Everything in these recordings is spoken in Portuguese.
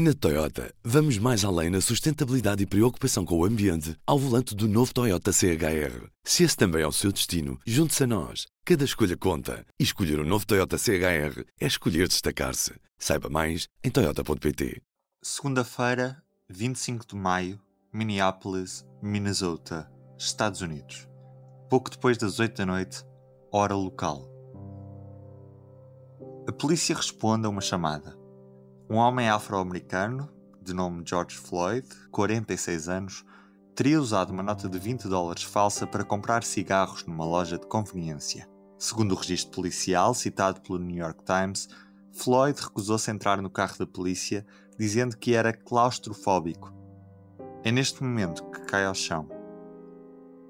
Na Toyota, vamos mais além na sustentabilidade e preocupação com o ambiente ao volante do novo Toyota CHR. Se esse também é o seu destino, junte-se a nós. Cada escolha conta. E escolher o um novo Toyota CHR é escolher destacar-se. Saiba mais em Toyota.pt. Segunda-feira, 25 de maio, Minneapolis, Minnesota, Estados Unidos. Pouco depois das 8 da noite, hora local. A polícia responde a uma chamada. Um homem afro-americano, de nome George Floyd, 46 anos, teria usado uma nota de 20 dólares falsa para comprar cigarros numa loja de conveniência. Segundo o registro policial citado pelo New York Times, Floyd recusou-se a entrar no carro da polícia, dizendo que era claustrofóbico. É neste momento que cai ao chão.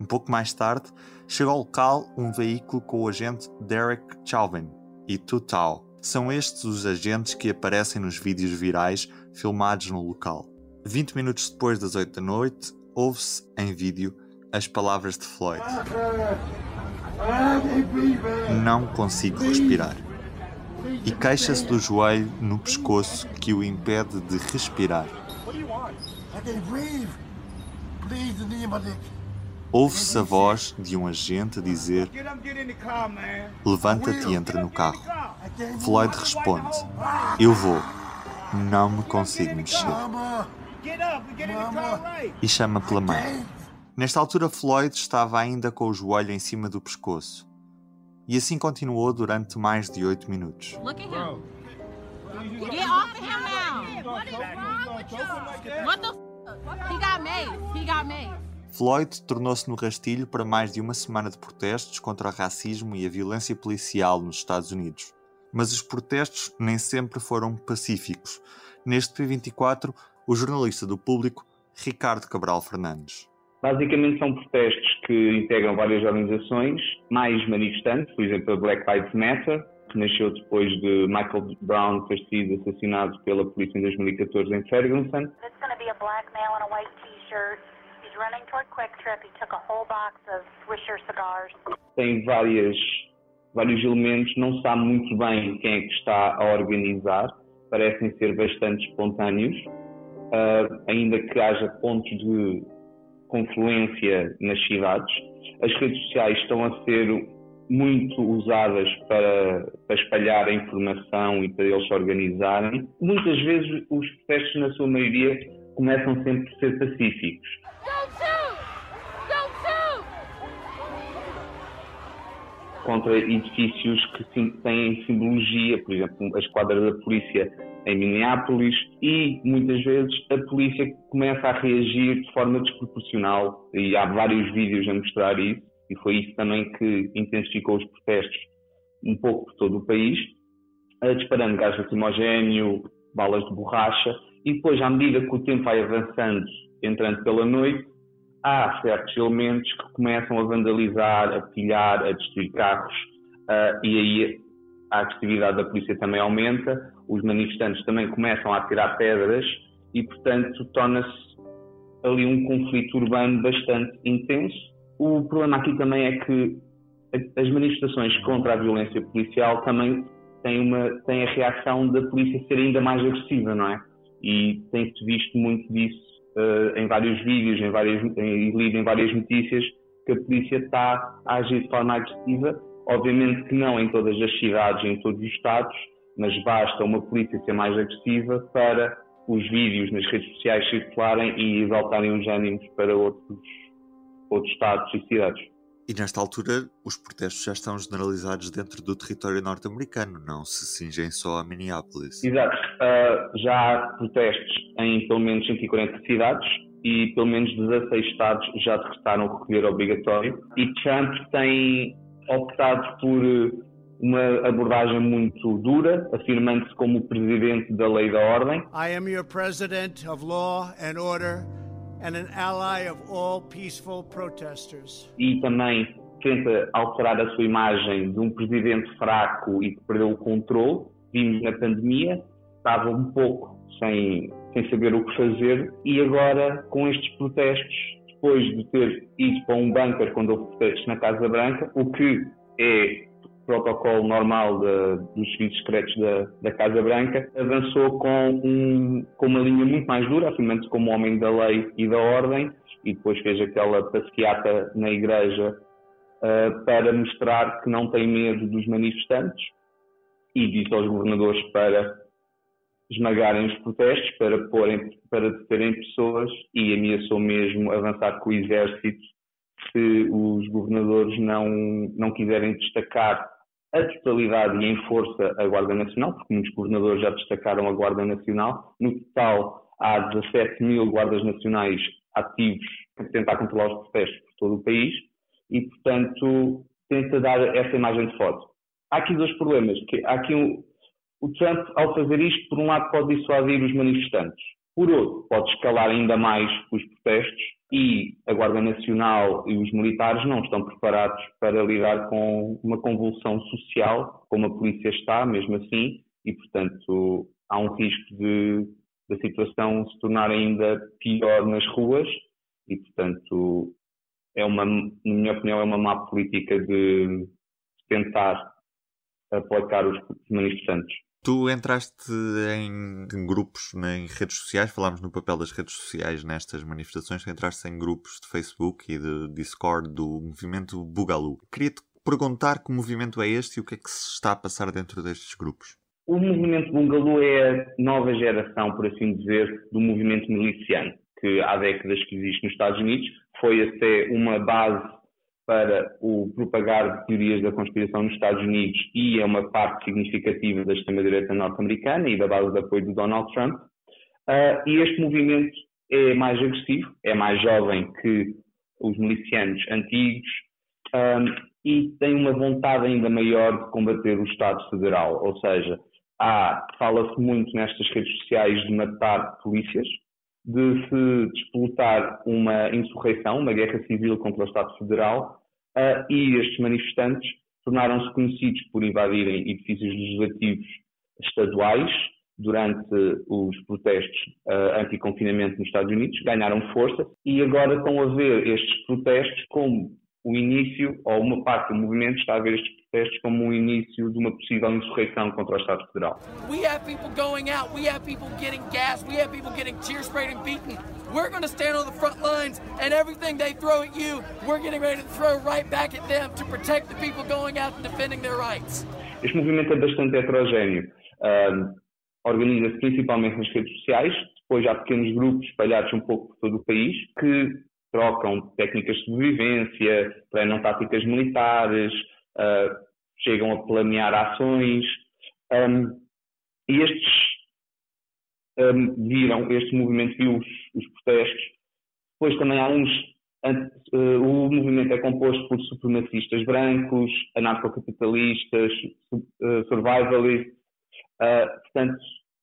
Um pouco mais tarde, chega ao local um veículo com o agente Derek Chauvin e Tutau, são estes os agentes que aparecem nos vídeos virais filmados no local. 20 minutos depois das 8 da noite, ouve-se em vídeo as palavras de Floyd: Não consigo respirar. E queixa-se do joelho no pescoço que o impede de respirar. Ouve-se a voz de um agente dizer: Levanta-te e entra no carro. Floyd responde: Eu vou. Não me consigo mexer. E chama pela mãe. Nesta altura, Floyd estava ainda com o joelho em cima do pescoço. E assim continuou durante mais de oito minutos. Floyd tornou-se no rastilho para mais de uma semana de protestos contra o racismo e a violência policial nos Estados Unidos. Mas os protestos nem sempre foram pacíficos. Neste P24, o jornalista do público, Ricardo Cabral Fernandes. Basicamente são protestos que integram várias organizações, mais manifestantes, por exemplo a Black Lives Matter, que nasceu depois de Michael Brown ter sido assassinado pela polícia em 2014 em Ferguson. Tem várias, vários elementos, não sabe muito bem quem é que está a organizar, parecem ser bastante espontâneos, uh, ainda que haja pontos de confluência nas cidades. As redes sociais estão a ser muito usadas para, para, espalhar a informação e para eles se organizarem. Muitas vezes os protestos, na sua maioria, começam sempre por ser pacíficos. Contra edifícios que têm simbologia, por exemplo, a esquadra da polícia em Minneapolis, e muitas vezes a polícia começa a reagir de forma desproporcional, e há vários vídeos a mostrar isso, e foi isso também que intensificou os protestos um pouco por todo o país, disparando gás lacrimogéneo, balas de borracha, e depois, à medida que o tempo vai avançando, entrando pela noite, há certos elementos que começam a vandalizar, a pilhar, a destruir carros, uh, e aí a agressividade da polícia também aumenta, os manifestantes também começam a tirar pedras e, portanto, torna-se ali um conflito urbano bastante intenso. O problema aqui também é que as manifestações contra a violência policial também têm, uma, têm a reação da polícia ser ainda mais agressiva, não é? E tem-se visto muito disso uh, em vários vídeos em várias, e lido em várias notícias que a polícia está a agir de forma agressiva. Obviamente que não em todas as cidades, em todos os estados, mas basta uma polícia ser mais agressiva para os vídeos nas redes sociais circularem e exaltarem os ânimos para outros, outros estados e cidades. E nesta altura, os protestos já estão generalizados dentro do território norte-americano, não se cingem só a Minneapolis. Exato. Uh, já há protestos em pelo menos 140 cidades e pelo menos 16 estados já decretaram o recolher obrigatório. E Trump tem optado por uma abordagem muito dura, afirmando-se como o presidente da lei da ordem. I am your president of law and order and an ally of all peaceful protesters. E também tenta alterar a sua imagem de um presidente fraco e que perdeu o controle. Vimos na pandemia, estava um pouco sem, sem saber o que fazer e agora com estes protestos, depois de ter ido para um bunker quando houve protestos na Casa Branca, o que é protocolo normal de, dos serviços secretos da, da, Casa Branca, avançou com, um, com uma linha muito mais dura, afirmando-se como homem da lei e da ordem, e depois fez aquela passeata na igreja uh, para mostrar que não tem medo dos manifestantes e disse aos governadores para esmagarem os protestos, para, porem, para deterem pessoas e ameaçou mesmo avançar com o exército se os governadores não, não quiserem destacar a totalidade e em força a Guarda Nacional, porque muitos governadores já destacaram a Guarda Nacional. No total, há 17 mil guardas nacionais ativos para tentar controlar os protestos por todo o país e, portanto, tenta dar essa imagem de foto. Há aqui dois problemas. Que há aqui um, o Trump, ao fazer isto, por um lado, pode dissuadir os manifestantes. Por outro, pode escalar ainda mais os protestos e a Guarda Nacional e os militares não estão preparados para lidar com uma convulsão social, como a polícia está, mesmo assim, e, portanto, há um risco de da situação se tornar ainda pior nas ruas e, portanto, é uma, na minha opinião, é uma má política de tentar aplacar os manifestantes. Tu entraste em, em, grupos em redes sociais, falámos no papel das redes sociais nestas manifestações, entraste em grupos de Facebook e de Discord do movimento Bugalu. Queria-te perguntar que movimento é este e o que é que se está a passar dentro destes grupos. O movimento Bungaloo é a nova geração, por assim dizer, do movimento miliciano, que há décadas que existe nos Estados Unidos, foi até uma base para o propagar de teorias da conspiração nos Estados Unidos e é uma parte significativa da extrema-direita norte-americana e da base de apoio do Donald Trump. Uh, e este movimento é mais agressivo, é mais jovem que os milicianos antigos um, ah, e tem uma vontade ainda maior de combater o Estado Federal, ou seja, fala-se muito nestas redes sociais de matar polícias, de se disputar uma insurreição, uma guerra civil contra o Estado Federal, uh, e estes manifestantes tornaram-se conhecidos por invadirem edifícios legislativos estaduais durante os protestos uh, anti-confinamento nos Estados Unidos, ganharam força. E agora estão a ver estes protestos como o início, ou uma parte do movimento está a ver estes protestos como o início de uma possível insurreição contra o Estado Federal. We have people going out, we have people getting gas, we have people getting tear sprayed and beaten. We're going to stand on the front lines and everything they throw at you, we're getting ready to throw right back at them to protect the people going out and defending their rights. Este movimento é bastante heterogéneo. Uh, Organiza-se principalmente nas redes sociais, depois há pequenos grupos espalhados um pouco por todo o país que trocam técnicas de sobrevivência, treinam táticas militares, uh, chegam a planear ações. Um, e estes um, viram, este movimento viu os, os protestos. Depois também há uns. Uh, o movimento é composto por supremacistas brancos, anarcocapitalistas, uh, survivalists, portanto,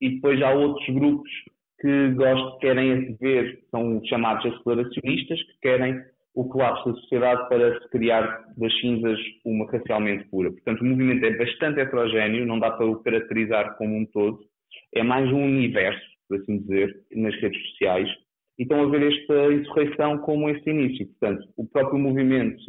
e depois há outros grupos que gostam, querem ver, são chamados aceleracionistas, que querem o colapso da sociedade para se criar das cinzas uma racialmente pura. Portanto, o movimento é bastante heterogéneo, não dá para o caracterizar como um todo, é mais um universo, por assim dizer, nas redes sociais, e estão a ver esta insurreição como esse início. Portanto, o próprio movimento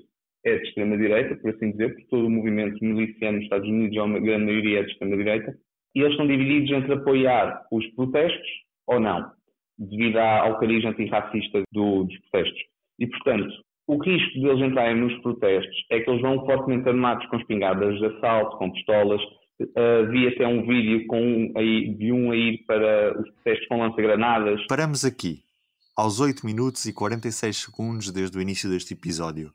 é de extrema-direita, por assim dizer, porque todo o movimento miliciano nos Estados Unidos, a grande maioria é de extrema-direita, e eles estão divididos entre apoiar os protestos ou não, devido ao cariz antirracista do, dos protestos. E, portanto, o risco de eles entrarem nos protestos é que eles vão fortemente armados com espingardas de assalto, com pistolas. Uh, vi até um vídeo com de um a ir para os protestos com lança-granadas. Paramos aqui, aos 8 minutos e 46 segundos desde o início deste episódio.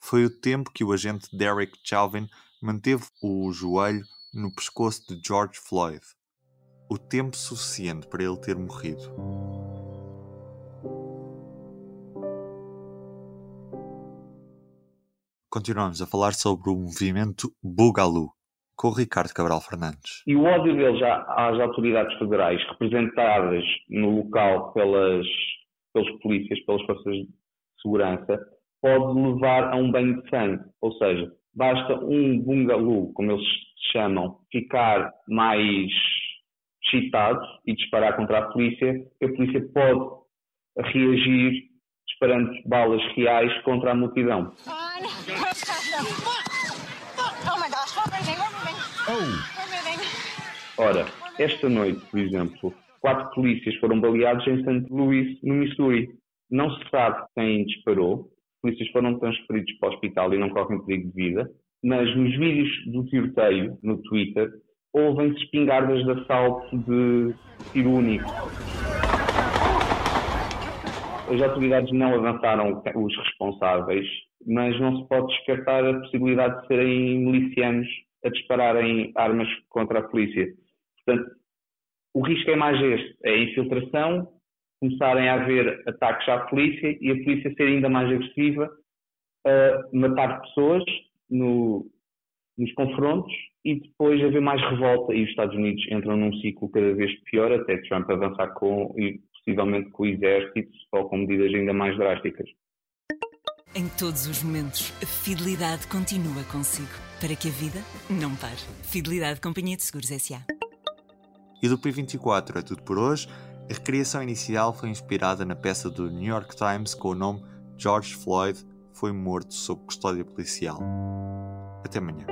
Foi o tempo que o agente Derek Chauvin manteve o joelho no pescoço de George Floyd o tempo suficiente para ele ter morrido. Continuamos a falar sobre o movimento Bugalu com o Ricardo Cabral Fernandes. E o ódio deles às autoridades federais, representadas no local pelas, pelos polícias, pelas forças de segurança, pode levar a um banho de sangue. Ou seja, basta um bungalu, como eles chamam, ficar mais excitado e disparar contra a polícia, a polícia pode reagir disparando balas reais contra a multidão. Oh Ora, esta noite, por exemplo, quatro polícias foram baleados em St. Louis, no Missouri. Não se sabe quem disparou. Polícias foram transferidos para o hospital e não correm perigo de vida. Mas nos vídeos do tiroteio, no Twitter, ouvem-se espingardas de assalto de tiro único. As autoridades não avançaram os responsáveis, mas não se pode descartar a possibilidade de serem milicianos a dispararem armas contra a polícia. Portanto, o risco é mais este: é a infiltração, começarem a haver ataques à polícia e a polícia ser ainda mais agressiva, a matar pessoas no, nos confrontos e depois haver mais revolta e os Estados Unidos entram num ciclo cada vez pior até Trump avançar com e possivelmente com o exército ou com medidas ainda mais drásticas. Em todos os momentos, a fidelidade continua consigo para que a vida não pare. Fidelidade Companhia de Seguros S.A. E do P24 é tudo por hoje. A recriação inicial foi inspirada na peça do New York Times com o nome George Floyd foi morto sob custódia policial. Até amanhã.